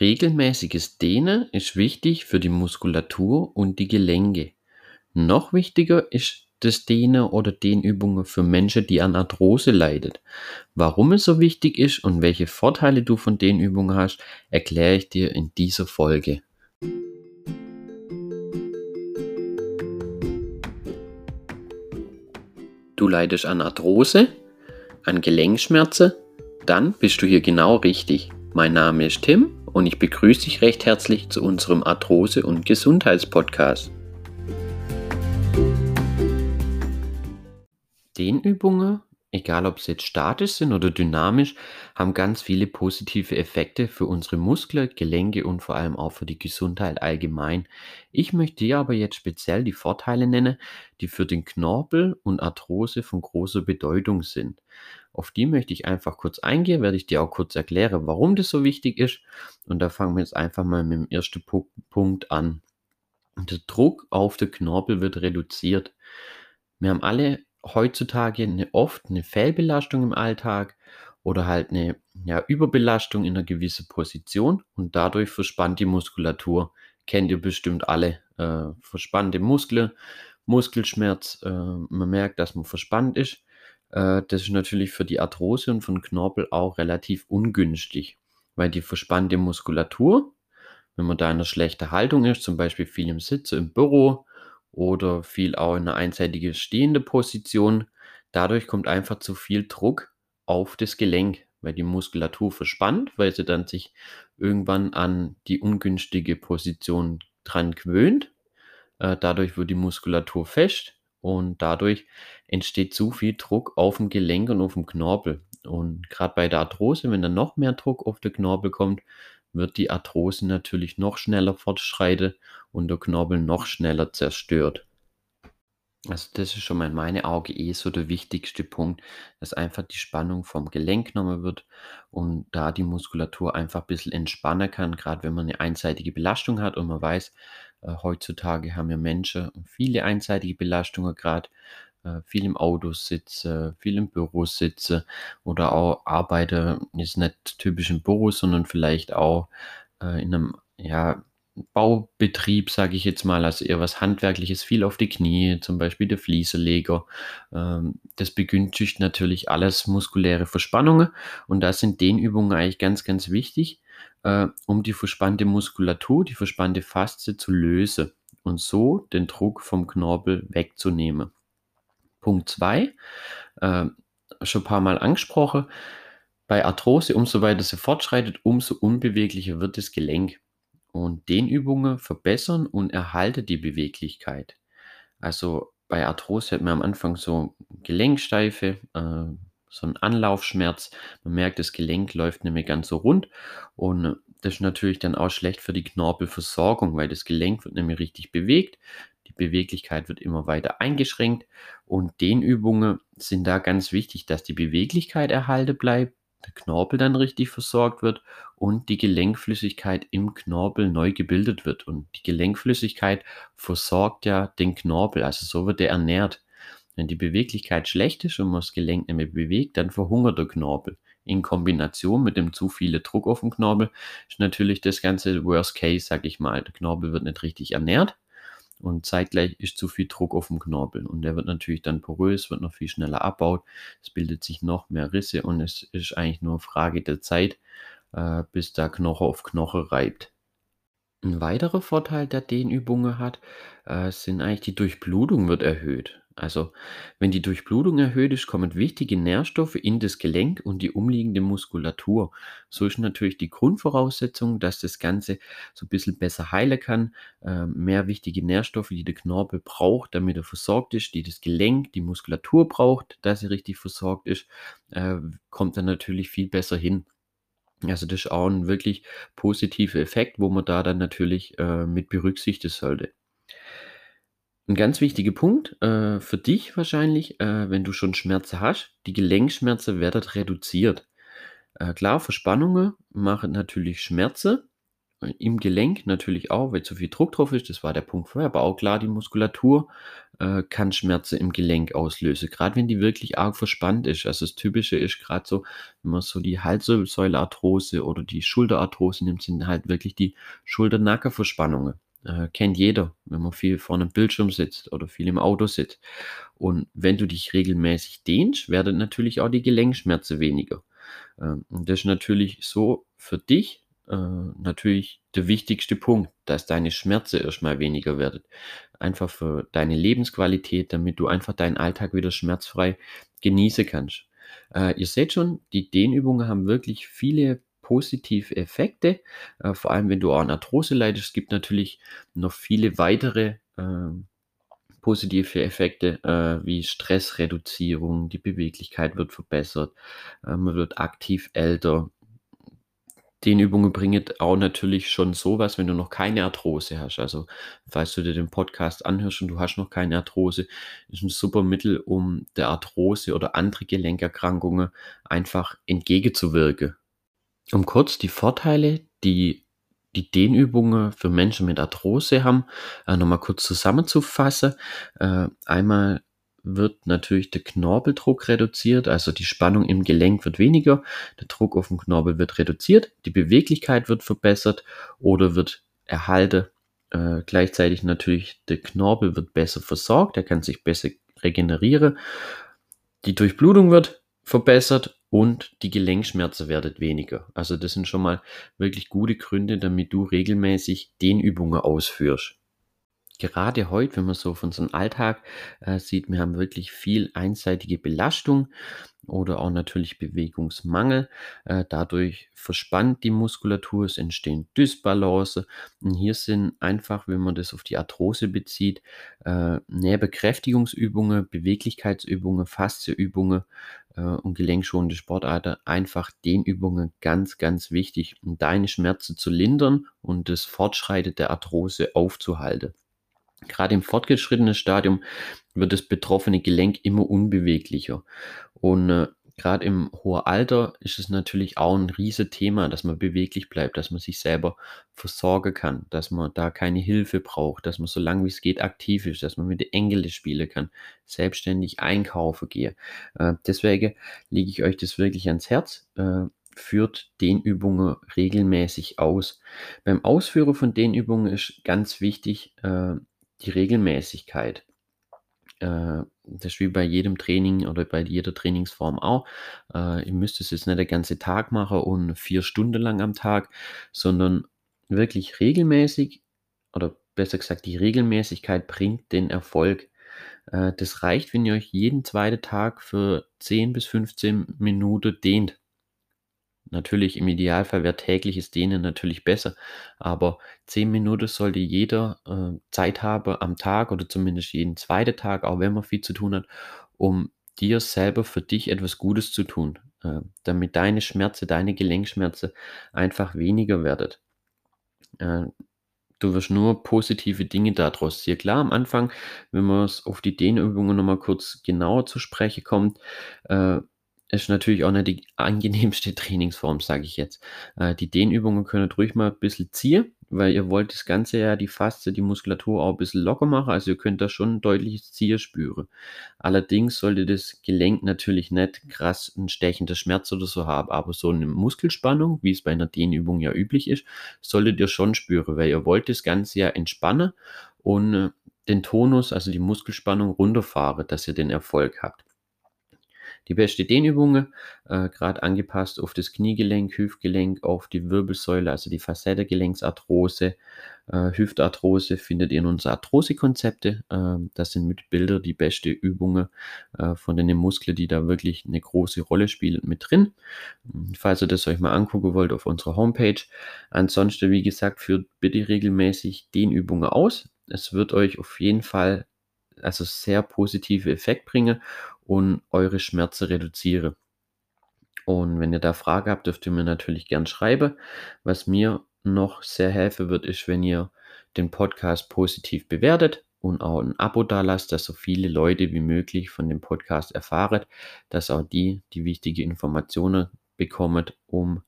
Regelmäßiges Dehnen ist wichtig für die Muskulatur und die Gelenke. Noch wichtiger ist das Dehnen oder Dehnübungen für Menschen, die an Arthrose leiden. Warum es so wichtig ist und welche Vorteile du von den Übungen hast, erkläre ich dir in dieser Folge. Du leidest an Arthrose, an Gelenkschmerzen, dann bist du hier genau richtig. Mein Name ist Tim und ich begrüße dich recht herzlich zu unserem Arthrose- und Gesundheitspodcast. Dehnübungen, egal ob sie jetzt statisch sind oder dynamisch, haben ganz viele positive Effekte für unsere Muskeln, Gelenke und vor allem auch für die Gesundheit allgemein. Ich möchte dir aber jetzt speziell die Vorteile nennen, die für den Knorpel und Arthrose von großer Bedeutung sind. Auf die möchte ich einfach kurz eingehen, werde ich dir auch kurz erklären, warum das so wichtig ist. Und da fangen wir jetzt einfach mal mit dem ersten Punkt an. Der Druck auf den Knorpel wird reduziert. Wir haben alle heutzutage eine, oft eine Fehlbelastung im Alltag oder halt eine ja, Überbelastung in einer gewissen Position und dadurch verspannt die Muskulatur. Kennt ihr bestimmt alle. Äh, verspannte Muskeln, Muskelschmerz, äh, man merkt, dass man verspannt ist. Äh, das ist natürlich für die Arthrose und von Knorpel auch relativ ungünstig, weil die verspannte Muskulatur, wenn man da in einer schlechten Haltung ist, zum Beispiel viel im Sitzen im Büro oder viel auch in einer einseitigen stehenden Position, dadurch kommt einfach zu viel Druck auf das Gelenk, weil die Muskulatur verspannt, weil sie dann sich irgendwann an die ungünstige Position dran gewöhnt. Äh, dadurch wird die Muskulatur fest und dadurch entsteht zu viel Druck auf dem Gelenk und auf dem Knorpel. Und gerade bei der Arthrose, wenn dann noch mehr Druck auf den Knorpel kommt, wird die Arthrose natürlich noch schneller fortschreiten und der Knorpel noch schneller zerstört. Also das ist schon mal in meinen Augen eh so der wichtigste Punkt, dass einfach die Spannung vom Gelenk genommen wird und da die Muskulatur einfach ein bisschen entspannen kann, gerade wenn man eine einseitige Belastung hat und man weiß, heutzutage haben ja Menschen viele einseitige Belastungen, gerade äh, viel im Auto sitze, viel im Büro sitze oder auch arbeite, ist nicht typisch im Büro, sondern vielleicht auch äh, in einem ja, Baubetrieb, sage ich jetzt mal, also eher was Handwerkliches, viel auf die Knie, zum Beispiel der Flieseleger. Ähm, das begünstigt natürlich alles muskuläre Verspannungen und da sind Dehnübungen eigentlich ganz, ganz wichtig, äh, um die verspannte Muskulatur, die verspannte Faszie zu lösen und so den Druck vom Knorpel wegzunehmen. Punkt 2, äh, schon ein paar Mal angesprochen, bei Arthrose, umso weiter sie fortschreitet, umso unbeweglicher wird das Gelenk. Und Dehnübungen verbessern und erhalten die Beweglichkeit. Also bei Arthrose hat man am Anfang so Gelenksteife, äh, so einen Anlaufschmerz. Man merkt, das Gelenk läuft nicht mehr ganz so rund. Und das ist natürlich dann auch schlecht für die Knorpelversorgung, weil das Gelenk wird mehr richtig bewegt. Die Beweglichkeit wird immer weiter eingeschränkt. Und Dehnübungen sind da ganz wichtig, dass die Beweglichkeit erhalten bleibt der Knorpel dann richtig versorgt wird und die Gelenkflüssigkeit im Knorpel neu gebildet wird. Und die Gelenkflüssigkeit versorgt ja den Knorpel, also so wird er ernährt. Wenn die Beweglichkeit schlecht ist und man das Gelenk nicht mehr bewegt, dann verhungert der Knorpel. In Kombination mit dem zu viel Druck auf dem Knorpel ist natürlich das ganze Worst Case, sag ich mal. Der Knorpel wird nicht richtig ernährt und zeitgleich ist zu viel Druck auf dem Knorpel und der wird natürlich dann porös, wird noch viel schneller abbaut, es bildet sich noch mehr Risse und es ist eigentlich nur Frage der Zeit, äh, bis da Knoche auf Knoche reibt. Ein weiterer Vorteil der Dehnübungen hat, äh, sind eigentlich die Durchblutung wird erhöht. Also, wenn die Durchblutung erhöht ist, kommen wichtige Nährstoffe in das Gelenk und die umliegende Muskulatur. So ist natürlich die Grundvoraussetzung, dass das Ganze so ein bisschen besser heilen kann. Äh, mehr wichtige Nährstoffe, die der Knorpel braucht, damit er versorgt ist, die das Gelenk, die Muskulatur braucht, dass sie richtig versorgt ist, äh, kommt dann natürlich viel besser hin. Also das ist auch ein wirklich positiver Effekt, wo man da dann natürlich äh, mit berücksichtigen sollte. Ein ganz wichtiger Punkt äh, für dich wahrscheinlich, äh, wenn du schon Schmerzen hast, die Gelenkschmerzen werden reduziert. Äh, klar, Verspannungen machen natürlich Schmerzen, äh, im Gelenk natürlich auch, weil zu viel Druck drauf ist, das war der Punkt vorher, aber auch klar, die Muskulatur äh, kann Schmerzen im Gelenk auslösen, gerade wenn die wirklich arg verspannt ist. Also das Typische ist gerade so, wenn man so die Halssäulearthrose oder die Schulterarthrose nimmt, sind halt wirklich die Schulter-Nackenverspannungen. Äh, kennt jeder, wenn man viel vor einem Bildschirm sitzt oder viel im Auto sitzt. Und wenn du dich regelmäßig dehnst, werden natürlich auch die Gelenkschmerzen weniger. Ähm, und das ist natürlich so für dich äh, natürlich der wichtigste Punkt, dass deine Schmerzen erstmal weniger werden. Einfach für deine Lebensqualität, damit du einfach deinen Alltag wieder schmerzfrei genießen kannst. Äh, ihr seht schon, die Dehnübungen haben wirklich viele positive Effekte, äh, vor allem wenn du an Arthrose leidest. Es gibt natürlich noch viele weitere äh, positive Effekte äh, wie Stressreduzierung, die Beweglichkeit wird verbessert, äh, man wird aktiv älter. Den Übungen bringen auch natürlich schon sowas, wenn du noch keine Arthrose hast. Also, falls du dir den Podcast anhörst und du hast noch keine Arthrose, ist ein super Mittel, um der Arthrose oder andere Gelenkerkrankungen einfach entgegenzuwirken. Um kurz die Vorteile, die die Dehnübungen für Menschen mit Arthrose haben, äh, nochmal kurz zusammenzufassen. Äh, einmal wird natürlich der Knorpeldruck reduziert, also die Spannung im Gelenk wird weniger, der Druck auf dem Knorpel wird reduziert, die Beweglichkeit wird verbessert oder wird erhalten. Äh, gleichzeitig natürlich der Knorpel wird besser versorgt, er kann sich besser regenerieren. Die Durchblutung wird verbessert und die Gelenkschmerzen werden weniger. Also das sind schon mal wirklich gute Gründe, damit du regelmäßig Dehnübungen ausführst. Gerade heute, wenn man so von einem Alltag äh, sieht, wir haben wirklich viel einseitige Belastung oder auch natürlich Bewegungsmangel. Äh, dadurch verspannt die Muskulatur, es entstehen Dysbalance. Und hier sind einfach, wenn man das auf die Arthrose bezieht, äh, Nährbekräftigungsübungen, Beweglichkeitsübungen, Faszieübungen äh, und gelenkschonende Sportarten einfach den Übungen ganz, ganz wichtig, um deine Schmerzen zu lindern und das Fortschreiten der Arthrose aufzuhalten. Gerade im fortgeschrittenen Stadium wird das betroffene Gelenk immer unbeweglicher. Und äh, gerade im hohen Alter ist es natürlich auch ein riesiges Thema, dass man beweglich bleibt, dass man sich selber versorgen kann, dass man da keine Hilfe braucht, dass man so lange wie es geht aktiv ist, dass man mit den Engeln spielen kann, selbstständig einkaufen gehe. Äh, deswegen lege ich euch das wirklich ans Herz. Äh, führt den Übungen regelmäßig aus. Beim Ausführen von den Übungen ist ganz wichtig äh, die Regelmäßigkeit. Äh, das ist wie bei jedem Training oder bei jeder Trainingsform auch. Äh, ihr müsst es jetzt nicht den ganzen Tag machen und vier Stunden lang am Tag, sondern wirklich regelmäßig oder besser gesagt, die Regelmäßigkeit bringt den Erfolg. Äh, das reicht, wenn ihr euch jeden zweiten Tag für 10 bis 15 Minuten dehnt. Natürlich im Idealfall wäre tägliches Dehnen natürlich besser, aber 10 Minuten sollte jeder äh, Zeit haben am Tag oder zumindest jeden zweiten Tag, auch wenn man viel zu tun hat, um dir selber für dich etwas Gutes zu tun, äh, damit deine Schmerzen, deine Gelenkschmerzen einfach weniger werden. Äh, du wirst nur positive Dinge daraus ziehen. Klar, am Anfang, wenn man auf die Dehnübungen nochmal kurz genauer zu sprechen kommt, äh, ist natürlich auch nicht die angenehmste Trainingsform, sage ich jetzt. Äh, die Dehnübungen können ruhig mal ein bisschen ziehen, weil ihr wollt das Ganze ja, die Faste, die Muskulatur auch ein bisschen locker machen. Also ihr könnt da schon ein deutliches Ziehen spüren. Allerdings sollte das Gelenk natürlich nicht krass ein stechender Schmerz oder so haben, aber so eine Muskelspannung, wie es bei einer Dehnübung ja üblich ist, solltet ihr schon spüren, weil ihr wollt das Ganze ja entspannen und äh, den Tonus, also die Muskelspannung runterfahren, dass ihr den Erfolg habt. Die beste Dehnübungen, äh, gerade angepasst auf das Kniegelenk, Hüftgelenk, auf die Wirbelsäule, also die Facettengelenksarthrose, äh, Hüftarthrose, findet ihr in unseren Arthrose-Konzepte. Äh, das sind mit Bilder die beste Übungen äh, von den Muskeln, die da wirklich eine große Rolle spielen, mit drin. Falls ihr das euch mal angucken wollt auf unserer Homepage. Ansonsten, wie gesagt, führt bitte regelmäßig Dehnübungen aus. Es wird euch auf jeden Fall also sehr positive Effekt bringen und eure Schmerzen reduziere. Und wenn ihr da Fragen habt, dürft ihr mir natürlich gern schreiben. Was mir noch sehr helfen wird, ist, wenn ihr den Podcast positiv bewertet und auch ein Abo da lasst, dass so viele Leute wie möglich von dem Podcast erfahren, dass auch die die wichtige Informationen bekommen, um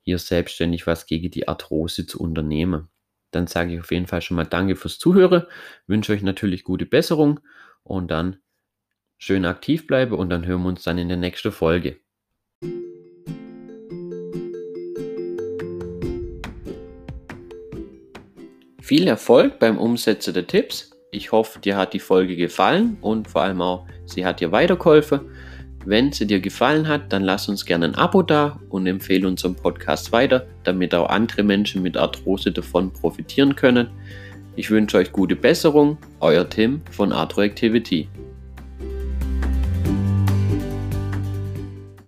hier selbstständig was gegen die Arthrose zu unternehmen. Dann sage ich auf jeden Fall schon mal Danke fürs Zuhören, wünsche euch natürlich gute Besserung und dann schön aktiv bleiben und dann hören wir uns dann in der nächsten Folge. Viel Erfolg beim Umsetzen der Tipps. Ich hoffe, dir hat die Folge gefallen und vor allem auch, sie hat dir weitergeholfen. Wenn sie dir gefallen hat, dann lass uns gerne ein Abo da und empfehle unseren Podcast weiter, damit auch andere Menschen mit Arthrose davon profitieren können. Ich wünsche euch gute Besserung, euer Tim von Arthro Activity.